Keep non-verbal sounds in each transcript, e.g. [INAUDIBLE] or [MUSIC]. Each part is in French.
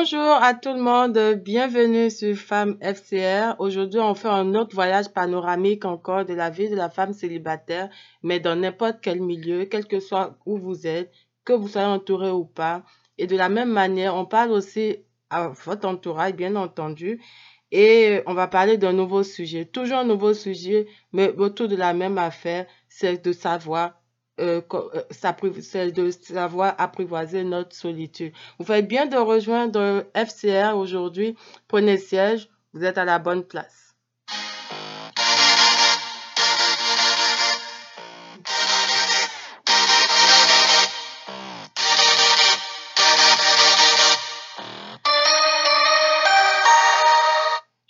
Bonjour à tout le monde, bienvenue sur Femme FCR. Aujourd'hui, on fait un autre voyage panoramique encore de la vie de la femme célibataire, mais dans n'importe quel milieu, quel que soit où vous êtes, que vous soyez entouré ou pas. Et de la même manière, on parle aussi à votre entourage, bien entendu. Et on va parler d'un nouveau sujet, toujours un nouveau sujet, mais autour de la même affaire, c'est de savoir euh, euh de savoir apprivoiser notre solitude. Vous faites bien de rejoindre FCR aujourd'hui. Prenez siège, vous êtes à la bonne place.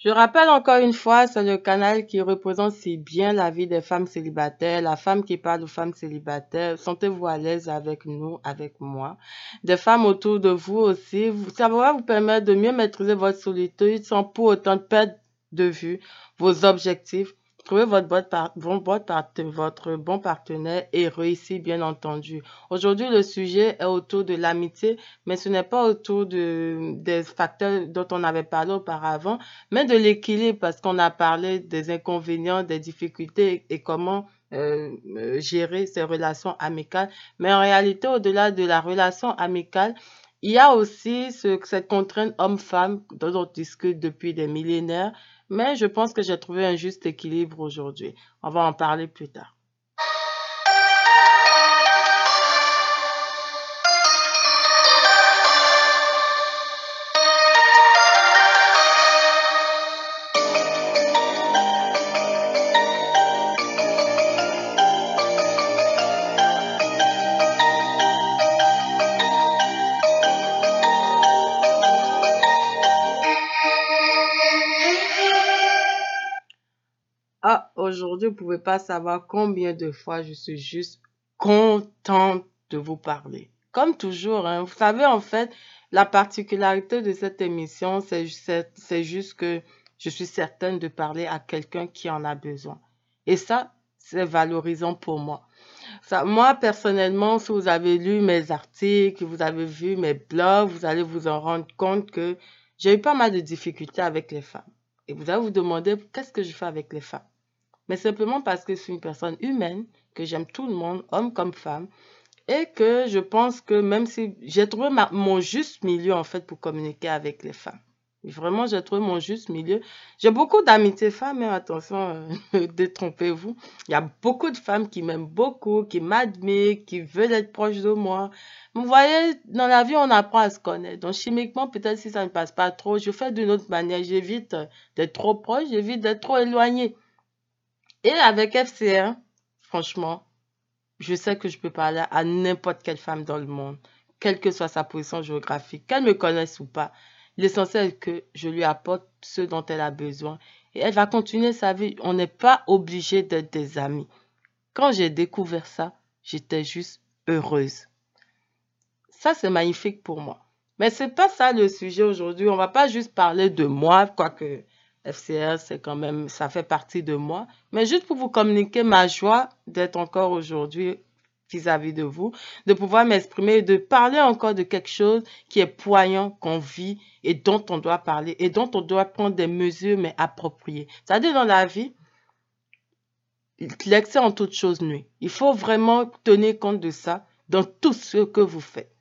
Je rappelle encore une fois, c'est le canal qui représente si bien la vie des femmes célibataires, la femme qui parle aux femmes célibataires. Sentez-vous à l'aise avec nous, avec moi. Des femmes autour de vous aussi. Ça va vous permettre de mieux maîtriser votre solitude sans pour autant perdre de vue vos objectifs Trouvez votre bon, partenaire et réussir, bien entendu. Aujourd'hui, le sujet est autour de l'amitié, mais ce n'est pas autour de, des facteurs dont on avait parlé auparavant, mais de l'équilibre parce qu'on a parlé des inconvénients, des difficultés et comment euh, euh, gérer ces relations amicales. Mais en réalité, au-delà de la relation amicale, il y a aussi ce, cette contrainte homme-femme dont on discute depuis des millénaires mais je pense que j'ai trouvé un juste équilibre aujourd'hui. On va en parler plus tard. Aujourd'hui, vous pouvez pas savoir combien de fois je suis juste contente de vous parler. Comme toujours, hein, vous savez, en fait, la particularité de cette émission, c'est juste que je suis certaine de parler à quelqu'un qui en a besoin. Et ça, c'est valorisant pour moi. Moi, personnellement, si vous avez lu mes articles, vous avez vu mes blogs, vous allez vous en rendre compte que j'ai eu pas mal de difficultés avec les femmes. Et vous allez vous demander qu'est-ce que je fais avec les femmes? Mais simplement parce que je suis une personne humaine, que j'aime tout le monde, homme comme femme, et que je pense que même si j'ai trouvé mon juste milieu en fait pour communiquer avec les femmes. Vraiment, j'ai trouvé mon juste milieu. J'ai beaucoup d'amitié femmes, mais attention, euh, [LAUGHS] détrompez-vous. Il y a beaucoup de femmes qui m'aiment beaucoup, qui m'admirent, qui veulent être proches de moi. Vous voyez, dans la vie, on apprend à se connaître. Donc, chimiquement, peut-être si ça ne passe pas trop, je fais d'une autre manière. J'évite d'être trop proche, j'évite d'être trop éloigné. Et avec FCR, franchement, je sais que je peux parler à n'importe quelle femme dans le monde, quelle que soit sa position géographique, qu'elle me connaisse ou pas. L'essentiel est que je lui apporte ce dont elle a besoin. Et elle va continuer sa vie. On n'est pas obligé d'être des amis. Quand j'ai découvert ça, j'étais juste heureuse. Ça, c'est magnifique pour moi. Mais c'est pas ça le sujet aujourd'hui. On va pas juste parler de moi, quoique FCR, c'est quand même, ça fait partie de moi. Mais juste pour vous communiquer ma joie d'être encore aujourd'hui vis-à-vis de vous, de pouvoir m'exprimer, de parler encore de quelque chose qui est poignant, qu'on vit et dont on doit parler et dont on doit prendre des mesures, mais appropriées. C'est-à-dire dans la vie, l'excès en toute chose nuit. Il faut vraiment tenir compte de ça dans tout ce que vous faites.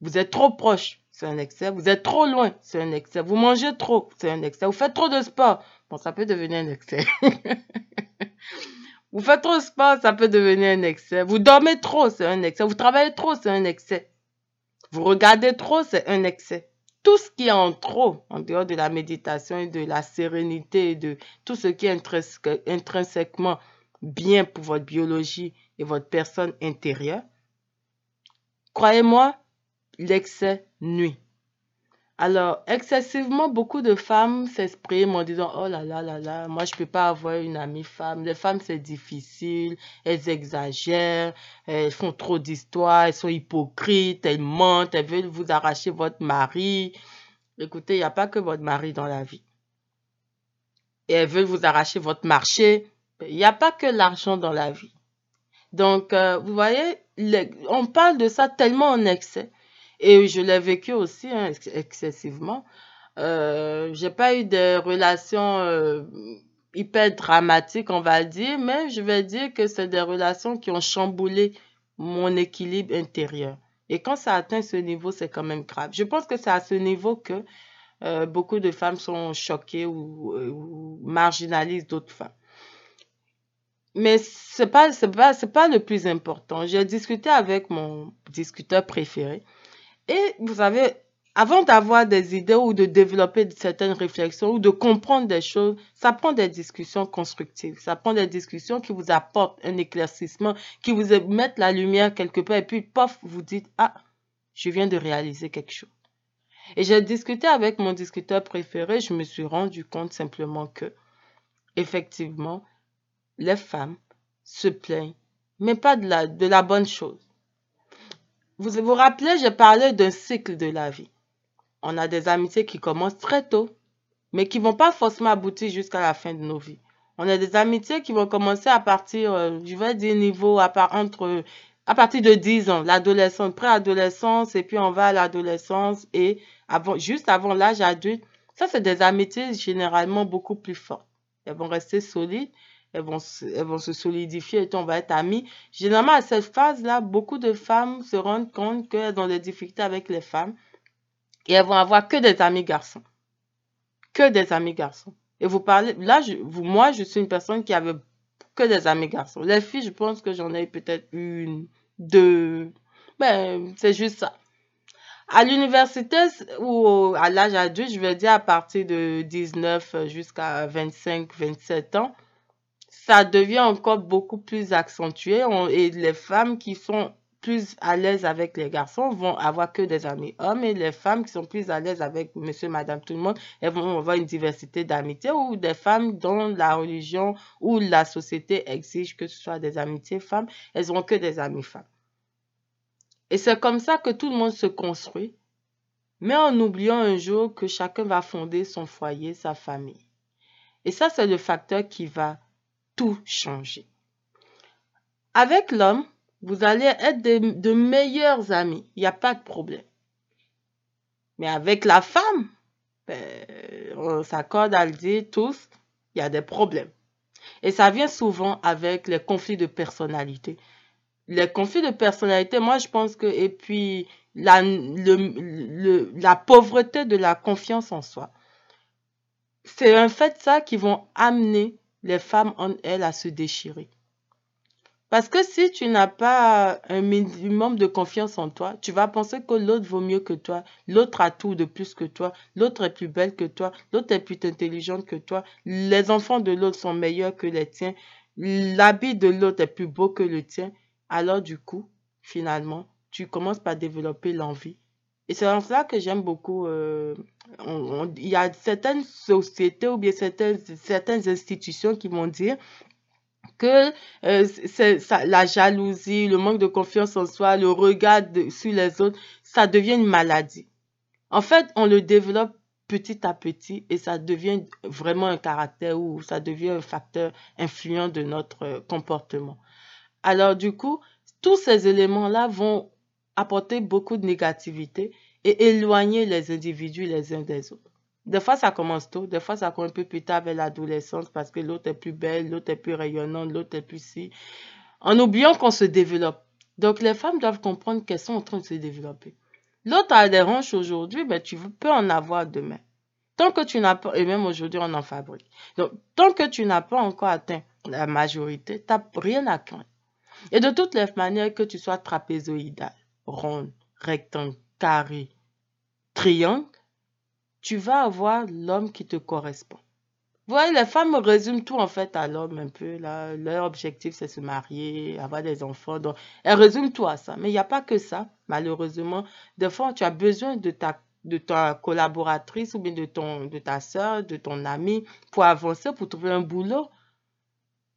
Vous êtes trop proche, c'est un excès. Vous êtes trop loin, c'est un excès. Vous mangez trop, c'est un excès. Vous faites trop de sport, bon, ça peut devenir un excès. [LAUGHS] vous faites trop de sport, ça peut devenir un excès. Vous dormez trop, c'est un excès. Vous travaillez trop, c'est un excès. Vous regardez trop, c'est un excès. Tout ce qui est en trop, en dehors de la méditation et de la sérénité et de tout ce qui est intrinsèquement bien pour votre biologie et votre personne intérieure, croyez-moi, l'excès nuit. Alors, excessivement, beaucoup de femmes s'expriment en disant, oh là là là là, moi je peux pas avoir une amie femme. Les femmes, c'est difficile, elles exagèrent, elles font trop d'histoires, elles sont hypocrites, elles mentent, elles veulent vous arracher votre mari. Écoutez, il n'y a pas que votre mari dans la vie. Et elles veulent vous arracher votre marché. Il n'y a pas que l'argent dans la vie. Donc, euh, vous voyez, on parle de ça tellement en excès. Et je l'ai vécu aussi hein, excessivement. Euh, j'ai pas eu des relations euh, hyper dramatiques, on va dire, mais je vais dire que c'est des relations qui ont chamboulé mon équilibre intérieur. Et quand ça atteint ce niveau, c'est quand même grave. Je pense que c'est à ce niveau que euh, beaucoup de femmes sont choquées ou, marginalisent d'autres femmes. Mais pas, c'est pas, c'est pas le plus important. J'ai discuté avec mon discuteur préféré. Et vous savez, avant d'avoir des idées ou de développer certaines réflexions ou de comprendre des choses, ça prend des discussions constructives. Ça prend des discussions qui vous apportent un éclaircissement, qui vous mettent la lumière quelque part et puis, pof, vous dites, ah, je viens de réaliser quelque chose. Et j'ai discuté avec mon discuteur préféré, je me suis rendu compte simplement que, effectivement, les femmes se plaignent, mais pas de la, de la bonne chose. Vous vous rappelez, j'ai parlé d'un cycle de la vie. On a des amitiés qui commencent très tôt, mais qui vont pas forcément aboutir jusqu'à la fin de nos vies. On a des amitiés qui vont commencer à partir, euh, je vais dire niveau à, entre, à partir de 10 ans, l'adolescence, préadolescence, et puis on va à l'adolescence et juste avant l'âge adulte. Ça, c'est des amitiés généralement beaucoup plus fortes. Elles vont rester solides elles vont, elles vont se solidifier et on va être amis. Généralement, à cette phase-là, beaucoup de femmes se rendent compte qu'elles ont des difficultés avec les femmes et elles vont avoir que des amis garçons. Que des amis garçons. Et vous parlez, là, moi, je suis une personne qui avait que des amis garçons. Les filles, je pense que j'en ai peut-être une, deux. Ben, c'est juste ça. À l'université ou à l'âge adulte, je vais dire à partir de 19 jusqu'à 25, 27 ans, ça devient encore beaucoup plus accentué et les femmes qui sont plus à l'aise avec les garçons vont avoir que des amis hommes et les femmes qui sont plus à l'aise avec monsieur, madame, tout le monde, elles vont avoir une diversité d'amitiés ou des femmes dont la religion ou la société exige que ce soit des amitiés femmes, elles n'ont que des amis femmes. Et c'est comme ça que tout le monde se construit, mais en oubliant un jour que chacun va fonder son foyer, sa famille. Et ça, c'est le facteur qui va tout changer. Avec l'homme, vous allez être de, meilleurs amis. Il n'y a pas de problème. Mais avec la femme, ben, on s'accorde à le dire tous, il y a des problèmes. Et ça vient souvent avec les conflits de personnalité. Les conflits de personnalité, moi je pense que, et puis la, la pauvreté de la confiance en soi, c'est un fait ça qui vont amener les femmes en elles à se déchirer. Parce que si tu n'as pas un minimum de confiance en toi, tu vas penser que l'autre vaut mieux que toi, l'autre a tout de plus que toi, l'autre est plus belle que toi, l'autre est plus intelligente que toi, les enfants de l'autre sont meilleurs que les tiens, l'habit de l'autre est plus beau que le tien. Alors du coup, finalement, tu commences par développer l'envie et c'est en cela que j'aime beaucoup. Euh, il y a certaines sociétés ou bien certaines, certaines institutions qui vont dire que euh, la jalousie, le manque de confiance en soi, le regard sur les autres, ça devient une maladie. En fait, on le développe petit à petit et ça devient vraiment un caractère ou ça devient un facteur influent de notre comportement. Alors du coup, tous ces éléments-là vont apporter beaucoup de négativité et éloigner les individus les uns des autres. Des fois, ça commence tôt, des fois, ça commence un peu plus tard vers l'adolescence parce que l'autre est plus belle, l'autre est plus rayonnante, l'autre est plus si. En oubliant qu'on se développe. Donc, les femmes doivent comprendre qu'elles sont en train de se développer. L'autre a des hanches aujourd'hui, mais ben, tu peux en avoir demain. Tant que tu n'as pas, et même aujourd'hui, on en fabrique. Donc, tant que tu n'as pas encore atteint la majorité, tu n'as rien à craindre. Et de toutes les manières, que tu sois trapézoïdal, ronde, rectangle, carré, triangle, tu vas avoir l'homme qui te correspond. Vous voyez, les femmes résument tout en fait à l'homme un peu. Là. Leur objectif, c'est se marier, avoir des enfants. Donc, elles résument tout à ça. Mais il n'y a pas que ça, malheureusement. Des fois, tu as besoin de ta, de ta collaboratrice ou bien de, ton, de ta soeur, de ton ami pour avancer, pour trouver un boulot.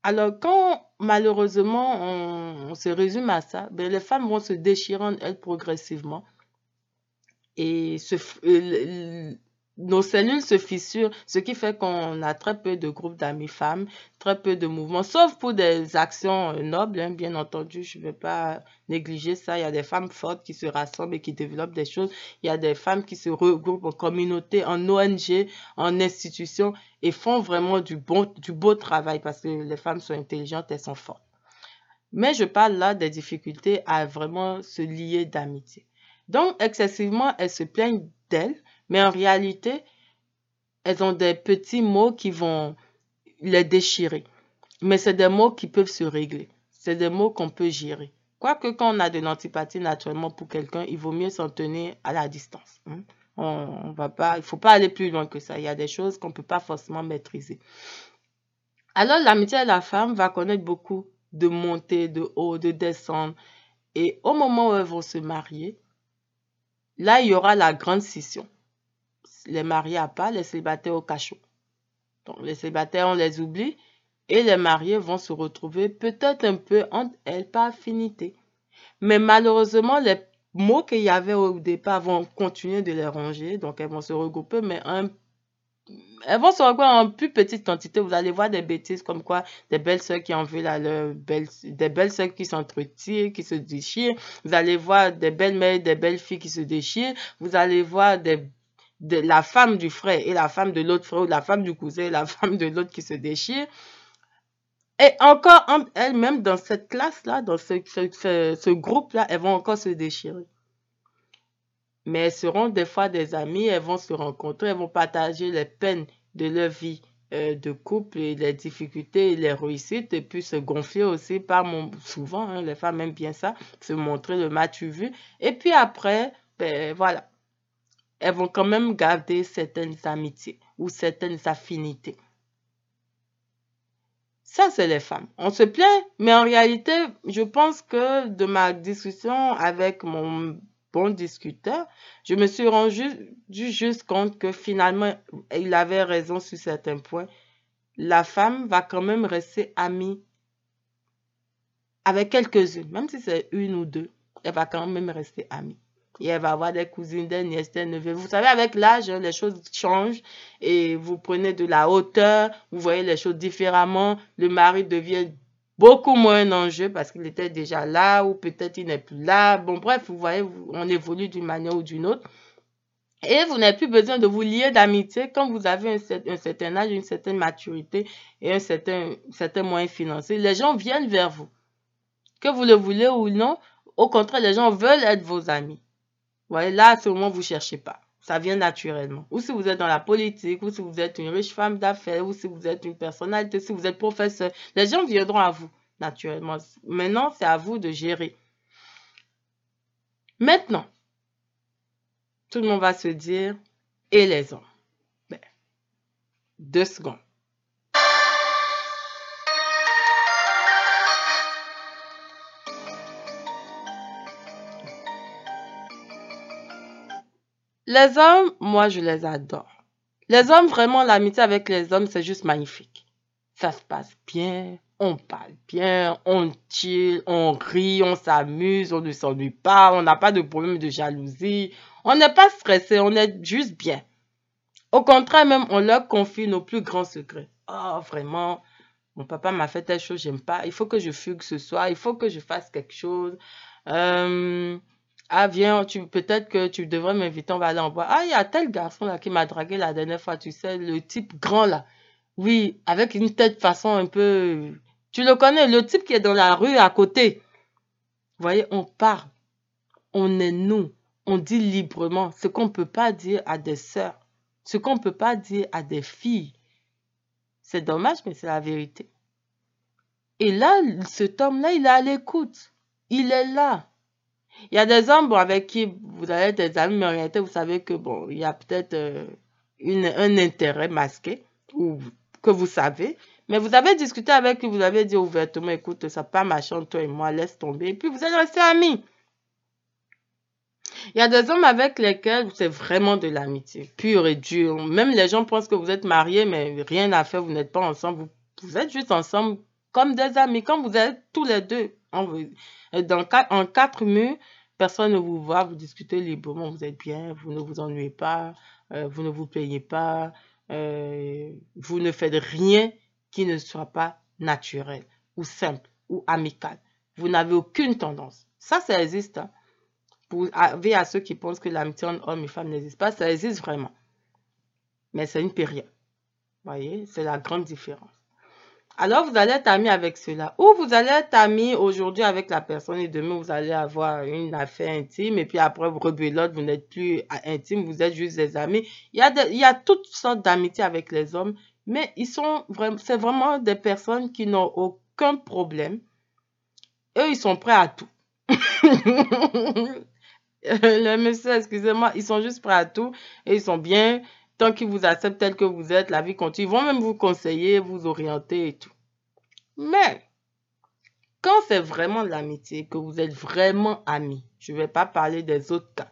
Alors, quand malheureusement on, se résume à ça, ben, les femmes vont se déchirer elles progressivement. Et se, nos cellules se fissurent, ce qui fait qu'on a très peu de groupes d'amis femmes, très peu de mouvements, sauf pour des actions euh, nobles, hein, bien entendu. Je ne vais pas négliger ça. Il y a des femmes fortes qui se rassemblent et qui développent des choses. Il y a des femmes qui se regroupent en communauté, en ONG, en institution et font vraiment du, bon, du beau travail parce que les femmes sont intelligentes, elles sont fortes. Mais je parle là des difficultés à vraiment se lier d'amitié. Donc, excessivement, elles se plaignent d'elles, mais en réalité, elles ont des petits mots qui vont les déchirer. Mais c'est des mots qui peuvent se régler. C'est des mots qu'on peut gérer. Quoique quand on a de l'antipathie naturellement pour quelqu'un, il vaut mieux s'en tenir à la distance. Hein. On, va pas, il faut pas aller plus loin que ça. Il y a des choses qu'on ne peut pas forcément maîtriser. Alors l'amitié de la femme va connaître beaucoup de montées, de hauts, de descendre. Et au moment où elles vont se marier, là, il y aura la grande scission. Les mariés à pas, les célibataires au cachot. Donc, les célibataires, on les oublie et les mariés vont se retrouver peut-être un peu entre elles par affinité. Mais malheureusement, les mots qu'il y avait au départ vont continuer de les ranger, donc elles vont se regrouper, mais elles vont se regrouper en plus petite quantité. Vous allez voir des bêtises comme quoi des belles soeurs qui en veulent à leur des belles soeurs qui s'entretirent, qui se déchirent. Vous allez voir des belles mères, des belles filles qui se déchirent. Vous allez voir des de la femme du frère et la femme de l'autre frère, ou la femme du cousin et la [LAUGHS] femme de l'autre qui se déchirent. Et encore elles-mêmes, dans cette classe-là, dans ce, groupe-là, elles vont encore se déchirer. Mais elles seront des fois des amies, elles vont se rencontrer, elles vont partager les peines de leur vie euh, de couple et les difficultés et les réussites et puis se gonfler aussi par mon souvent hein, les femmes aiment bien ça se montrer le match vu et puis après ben voilà elles vont quand même garder certaines amitiés ou certaines affinités. Ça, c'est les femmes. On se plaint, mais en réalité, je pense que de ma discussion avec mon bon discuteur, je me suis rendu juste compte que finalement, il avait raison sur certains points. La femme va quand même rester amie avec quelques-unes, même si c'est une ou deux, elle va quand même rester amie et elle va avoir des cousines, des nièces, des neveux. Vous savez, avec l'âge, les choses changent et vous prenez de la hauteur, vous voyez les choses différemment. Le mari devient beaucoup moins un enjeu parce qu'il était déjà là ou peut-être il n'est plus là. Bon, bref, vous voyez, on évolue d'une manière ou d'une autre. Et vous n'avez plus besoin de vous lier d'amitié quand vous avez un, certain âge, une certaine maturité et un certain, certain moyen financier. Les gens viennent vers vous. Que vous le voulez ou non, au contraire, les gens veulent être vos amis là, à ce moment, vous ne cherchez pas. Ça vient naturellement. Ou si vous êtes dans la politique, ou si vous êtes une riche femme d'affaires, ou si vous êtes une personnalité, si vous êtes professeur, les gens viendront à vous, naturellement. Maintenant, c'est à vous de gérer. Maintenant, tout le monde va se dire, et les hommes? Ben, deux secondes. Les hommes, moi, je les adore. Les hommes, vraiment, l'amitié avec les hommes, c'est juste magnifique. Ça se passe bien, on parle bien, on chill, on rit, on s'amuse, on ne s'ennuie pas, on n'a pas de problème de jalousie, on n'est pas stressé, on est juste bien. Au contraire, même, on leur confie nos plus grands secrets. Oh, vraiment, mon papa m'a fait telle chose, j'aime pas, il faut que je fugue ce soir, il faut que je fasse quelque chose. Euh, ah, viens, tu, peut-être que tu devrais m'inviter, on va aller en boire. Ah, il y a tel garçon là qui m'a dragué la dernière fois, tu sais, le type grand là. Oui, avec une tête façon un peu. Tu le connais, le type qui est dans la rue à côté. Vous voyez, on parle. On est nous. On dit librement ce qu'on ne peut pas dire à des sœurs, ce qu'on ne peut pas dire à des filles. C'est dommage, mais c'est la vérité. Et là, cet homme-là, il est à l'écoute. Il est là. Il y a des hommes avec qui vous être des amis, mais en réalité, vous savez que bon, il y a peut-être euh, un intérêt masqué ou que vous savez. Mais vous avez discuté avec lui, vous avez dit ouvertement, écoute, ça pas machin, toi et moi, laisse tomber. Et puis vous allez rester amis. Il y a des hommes avec lesquels c'est vraiment de l'amitié, pure et dure. Même les gens pensent que vous êtes mariés, mais rien à faire, vous n'êtes pas ensemble. Vous, êtes juste ensemble comme des amis, comme vous êtes tous les deux. Dans, en quatre murs, personne ne vous voit, vous discutez librement, vous êtes bien, vous ne vous ennuyez pas. euh, vous ne vous plaignez pas, euh, vous ne faites rien qui ne soit pas naturel ou simple ou amical. Vous n'avez aucune tendance. Ça, ça existe. Hein. Pour à ceux qui pensent que l'amitié entre hommes et femmes n'existe pas, ça existe vraiment. Mais c'est une période. Vous voyez, c'est la grande différence. Alors, vous allez être ami avec cela. Ou vous allez être ami aujourd'hui avec la personne et demain, vous allez avoir une affaire intime et puis après, vous rebelote, vous n'êtes plus intime, vous êtes juste des amis. Il y a, toutes sortes d'amitiés avec les hommes, mais ils sont vraiment, c'est vraiment des personnes qui n'ont aucun problème. Eux, ils sont prêts à tout. [LAUGHS] le monsieur, excusez-moi, ils sont juste prêts à tout et ils sont bien Tant qu'ils vous acceptent tel que vous êtes, la vie continue. Ils vont même vous conseiller, vous orienter et tout. Mais, quand c'est vraiment l'amitié, que vous êtes vraiment amis, je ne vais pas parler des autres cas.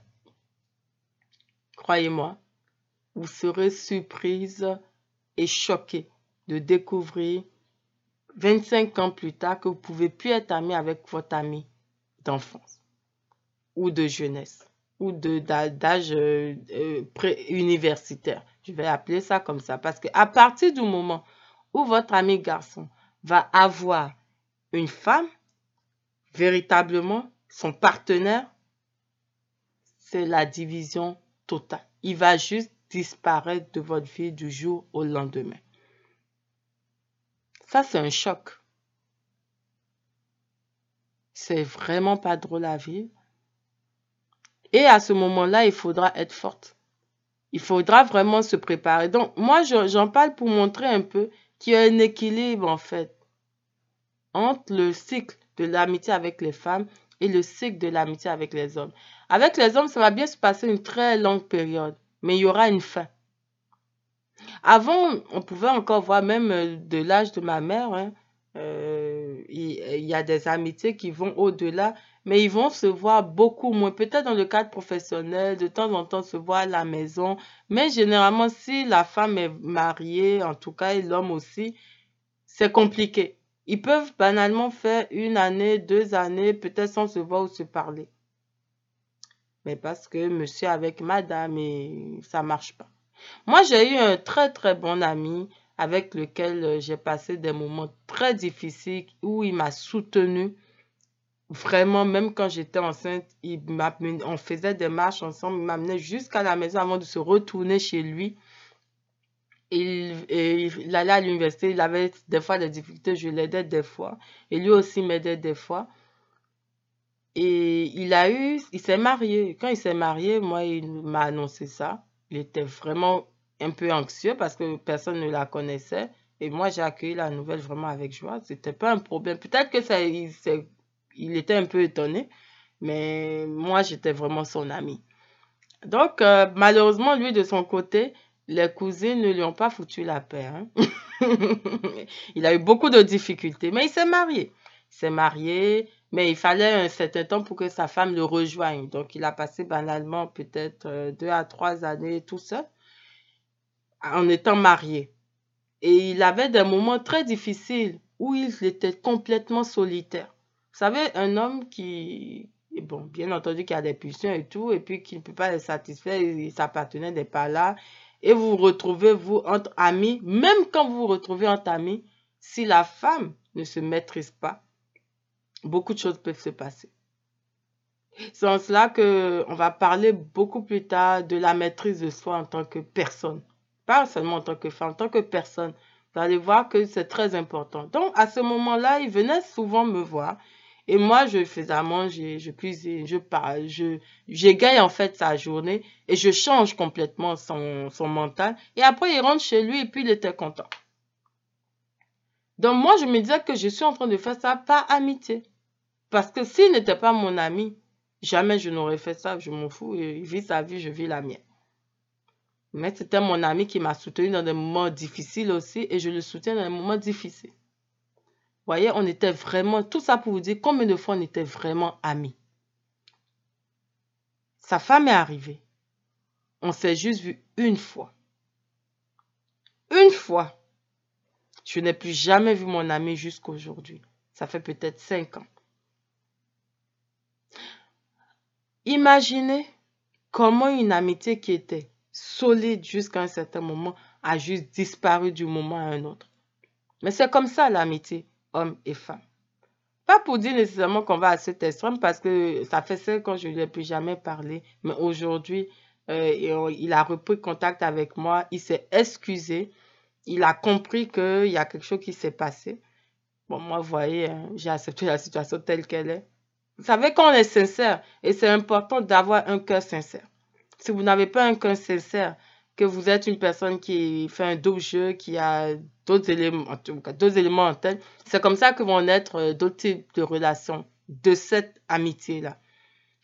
Croyez-moi, vous serez surprise et choquée de découvrir 25 ans plus tard que vous pouvez plus être ami avec votre ami d'enfance ou de jeunesse ou d'âge euh, euh, universitaire. Je vais appeler ça comme ça parce qu'à partir du moment où votre ami garçon va avoir une femme, véritablement, son partenaire, c'est la division totale. Il va juste disparaître de votre vie du jour au lendemain. Ça, c'est un choc. C'est vraiment pas drôle à vivre. Et à ce moment-là, il faudra être forte. Il faudra vraiment se préparer. Donc, moi, j'en parle pour montrer un peu qu'il y a un équilibre, en fait, entre le cycle de l'amitié avec les femmes et le cycle de l'amitié avec les hommes. Avec les hommes, ça va bien se passer une très longue période, mais il y aura une fin. Avant, on pouvait encore voir, même euh, de l'âge de ma mère, hein, euh, il y a des amitiés qui vont au-delà mais ils vont se voir beaucoup moins. Peut-être dans le cadre professionnel, de temps en temps se voir à la maison. Mais généralement, si la femme est mariée, en tout cas, et l'homme aussi, c'est compliqué. Ils peuvent banalement faire une année, deux années, peut-être sans se voir ou se parler. Mais parce que monsieur avec madame, et ça marche pas. Moi, j'ai eu un très très bon ami avec lequel j'ai passé des moments très difficiles où il m'a soutenu Vraiment, même quand j'étais enceinte, il on faisait des marches ensemble. Il m'amenait jusqu'à la maison avant de se retourner chez lui. Il, il allait à l'université, il avait des fois des difficultés, je l'aidais des fois. Et lui aussi m'aidait des fois. Et il a eu, il s'est marié. Quand il s'est marié, moi, il m'a annoncé ça. Il était vraiment un peu anxieux parce que personne ne la connaissait. Et moi, j'ai accueilli la nouvelle vraiment avec joie. C'était pas un problème. Peut-être que ça, il s'est il était un peu étonné, mais moi, j'étais vraiment son ami. Donc, euh, malheureusement, lui, de son côté, les cousines ne lui ont pas foutu la paix. Hein. [LAUGHS] il a eu beaucoup de difficultés, mais il s'est marié. Il s'est marié, mais il fallait un certain temps pour que sa femme le rejoigne. Donc, il a passé banalement peut-être euh, deux à trois années tout seul en étant marié. Et il avait des moments très difficiles où il était complètement solitaire savez, un homme qui, bon, bien entendu, qui a des pulsions et tout, et puis qui ne peut pas les satisfaire, et sa partenaire n'est pas là, et vous retrouvez, vous, entre amis, même quand vous vous retrouvez entre amis, si la femme ne se maîtrise pas, beaucoup de choses peuvent se passer. C'est en cela que on va parler beaucoup plus tard de la maîtrise de soi en tant que personne. Pas seulement en tant que femme, en tant que personne. Vous allez voir que c'est très important. Donc, à ce moment-là, il venait souvent me voir et moi, je faisais à manger, je cuisine, je parle, je, j'égaye en fait sa journée et je change complètement son, son mental. Et après, il rentre chez lui et puis il était content. Donc moi, je me disais que je suis en train de faire ça par amitié. Parce que s'il n'était pas mon ami, jamais je n'aurais fait ça, je m'en fous. Il vit sa vie, je vis la mienne. Mais c'était mon ami qui m'a soutenu dans des moments difficiles aussi et je le soutiens dans des moments difficiles voyez, on était vraiment, tout ça pour vous dire combien de fois on était vraiment amis. Sa femme est arrivée. On s'est juste vu une fois. Une fois. Je n'ai plus jamais vu mon ami jusqu'à aujourd'hui. Ça fait peut-être cinq ans. Imaginez comment une amitié qui était solide jusqu'à un certain moment a juste disparu du moment à un autre. Mais c'est comme ça l'amitié, homme et femme. Pas pour dire nécessairement qu'on va à cet extrême parce que ça fait ça quand je ne lui ai plus jamais parlé. Mais aujourd'hui, euh, il a repris contact avec moi, il s'est excusé, il a compris qu'il y a quelque chose qui s'est passé. Bon, moi, vous voyez, hein, j'ai accepté la situation telle qu'elle est. Vous savez qu'on est sincère et c'est important d'avoir un cœur sincère. Si vous n'avez pas un cœur sincère, que vous êtes une personne qui fait un double jeu, qui a d'autres éléments, d'autres éléments en tête, c'est comme ça que vont naître euh, d'autres types de relations de cette amitié-là.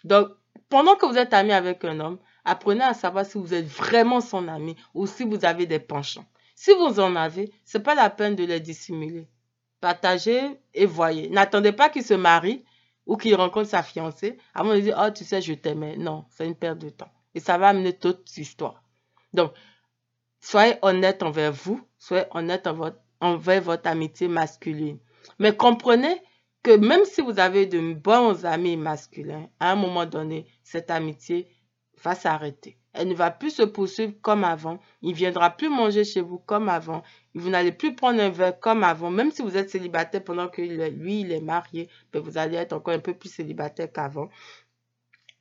Donc, pendant que vous êtes ami avec un homme, apprenez à savoir si vous êtes vraiment son ami ou si vous avez des penchants. Si vous en avez, c'est pas la peine de les dissimuler. Partagez et voyez. N'attendez pas qu'il se marie ou qu'il rencontre sa fiancée avant de dire, oh, tu sais, je t'aimais. Non, c'est une perte de temps. Et ça va amener toute histoire. Donc, soyez honnête envers vous, soyez honnête envers votre amitié masculine. Mais comprenez que même si vous avez de bons amis masculins, à un moment donné, cette amitié va s'arrêter. Elle ne va plus se poursuivre comme avant. Il ne viendra plus manger chez vous comme avant. Vous n'allez plus prendre un verre comme avant. Même si vous êtes célibataire pendant que lui, il est marié, ben, vous allez être encore un peu plus célibataire qu'avant.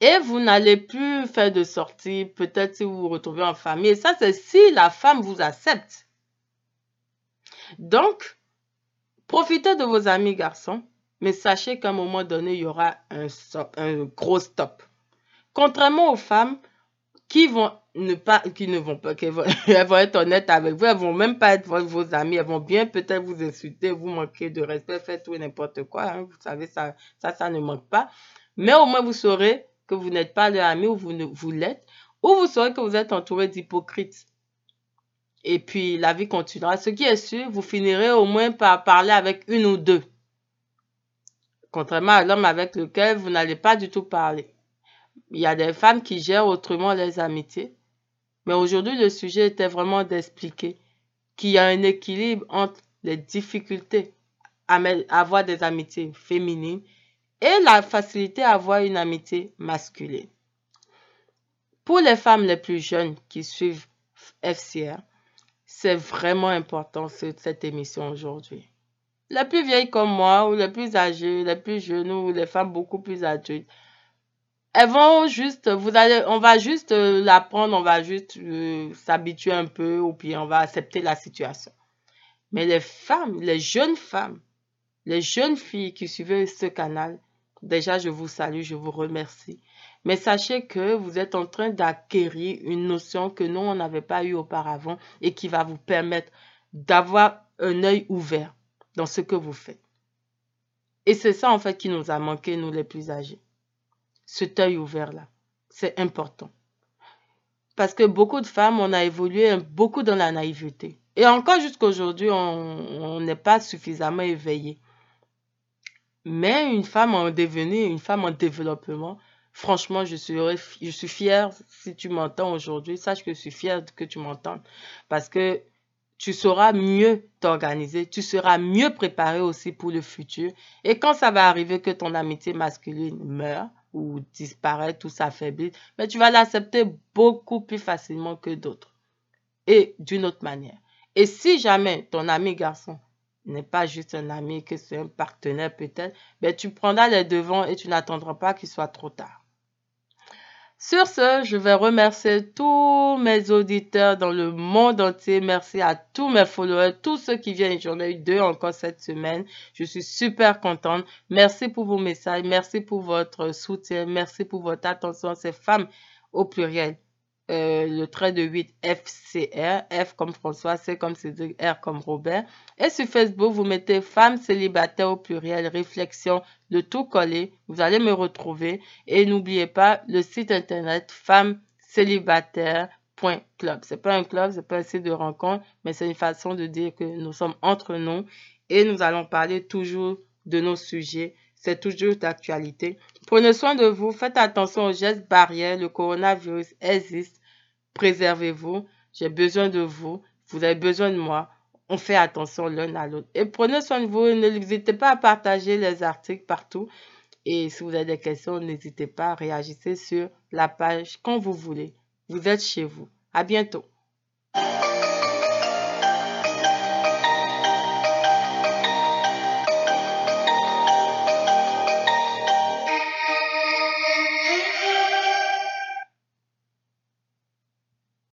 Et vous n'allez plus faire de sortie, peut-être si vous vous retrouvez en famille. Et ça, c'est si la femme vous accepte. Donc, profitez de vos amis garçons, mais sachez qu'à un moment donné, il y aura un, un gros stop. Contrairement aux femmes qui vont ne pas, qui ne vont pas, qui vont, [LAUGHS] être honnêtes avec vous, elles vont même pas être vos amis, elles vont bien peut-être vous insulter, vous manquer de respect, faire tout n'importe quoi, hein. vous savez, ça, ça, ça ne manque pas. Mais au moins vous saurez que vous n'êtes pas leur ami ou vous, ne, vous l'êtes, ou vous saurez que vous êtes entouré d'hypocrites. Et puis, la vie continuera. Ce qui est sûr, vous finirez au moins par parler avec une ou deux. Contrairement à l'homme avec lequel vous n'allez pas du tout parler. Il y a des femmes qui gèrent autrement les amitiés. Mais aujourd'hui, le sujet était vraiment d'expliquer qu'il y a un équilibre entre les difficultés à avoir des amitiés féminines et la facilité à avoir une amitié masculine. Pour les femmes les plus jeunes qui suivent FCR, c'est vraiment important cette émission aujourd'hui. Les plus vieilles comme moi, ou les plus âgées, les plus jeunes, ou les femmes beaucoup plus adultes, elles vont juste, vous allez, on va juste euh, l'apprendre, on va juste euh, s'habituer un peu, ou puis on va accepter la situation. Mais les femmes, les jeunes femmes, les jeunes filles qui suivent ce canal, Déjà, je vous salue, je vous remercie. Mais sachez que vous êtes en train d'acquérir une notion que nous, on n'avait pas eue auparavant et qui va vous permettre d'avoir un œil ouvert dans ce que vous faites. Et c'est ça, en fait, qui nous a manqué, nous les plus âgés. Cet œil ouvert-là. C'est important. Parce que beaucoup de femmes, on a évolué beaucoup dans la naïveté. Et encore jusqu'à aujourd'hui, on n'est pas suffisamment éveillé. Mais une femme en devenir, une femme en développement, franchement, je suis, fière si tu m'entends aujourd'hui. Sache que je suis fière que tu m'entends. Parce que tu sauras mieux t'organiser, tu seras mieux préparé aussi pour le futur. Et quand ça va arriver que ton amitié masculine meurt ou disparaît ou s'affaiblit, mais tu vas l'accepter beaucoup plus facilement que d'autres. Et d'une autre manière. Et si jamais ton ami garçon n'est pas juste un ami, que c'est un partenaire peut-être, mais tu prendras les devants et tu n'attendras pas qu'il soit trop tard. Sur ce, je vais remercier tous mes auditeurs dans le monde entier. Merci à tous mes followers, tous ceux qui viennent. J'en ai eu deux encore cette semaine. Je suis super contente. Merci pour vos messages. Merci pour votre soutien. Merci pour votre attention. Ces femmes au pluriel. Euh, le trait de 8 FCR, F comme François, C comme Cédric, R comme Robert. Et sur Facebook, vous mettez femme célibataire au pluriel, réflexion, de tout coller. Vous allez me retrouver. Et n'oubliez pas le site internet femme célibataire.club. C'est pas un club, c'est pas un site de rencontre, mais c'est une façon de dire que nous sommes entre nous et nous allons parler toujours de nos sujets c'est toujours d'actualité. Prenez soin de vous, faites attention aux gestes barrières, le coronavirus existe, préservez-vous, j'ai besoin de vous, vous avez besoin de moi, on fait attention l'un à l'autre. Et prenez soin de vous, n'hésitez pas à partager les articles partout. Et si vous avez des questions, n'hésitez pas à réagir sur la page quand vous voulez. Vous êtes chez vous. À bientôt.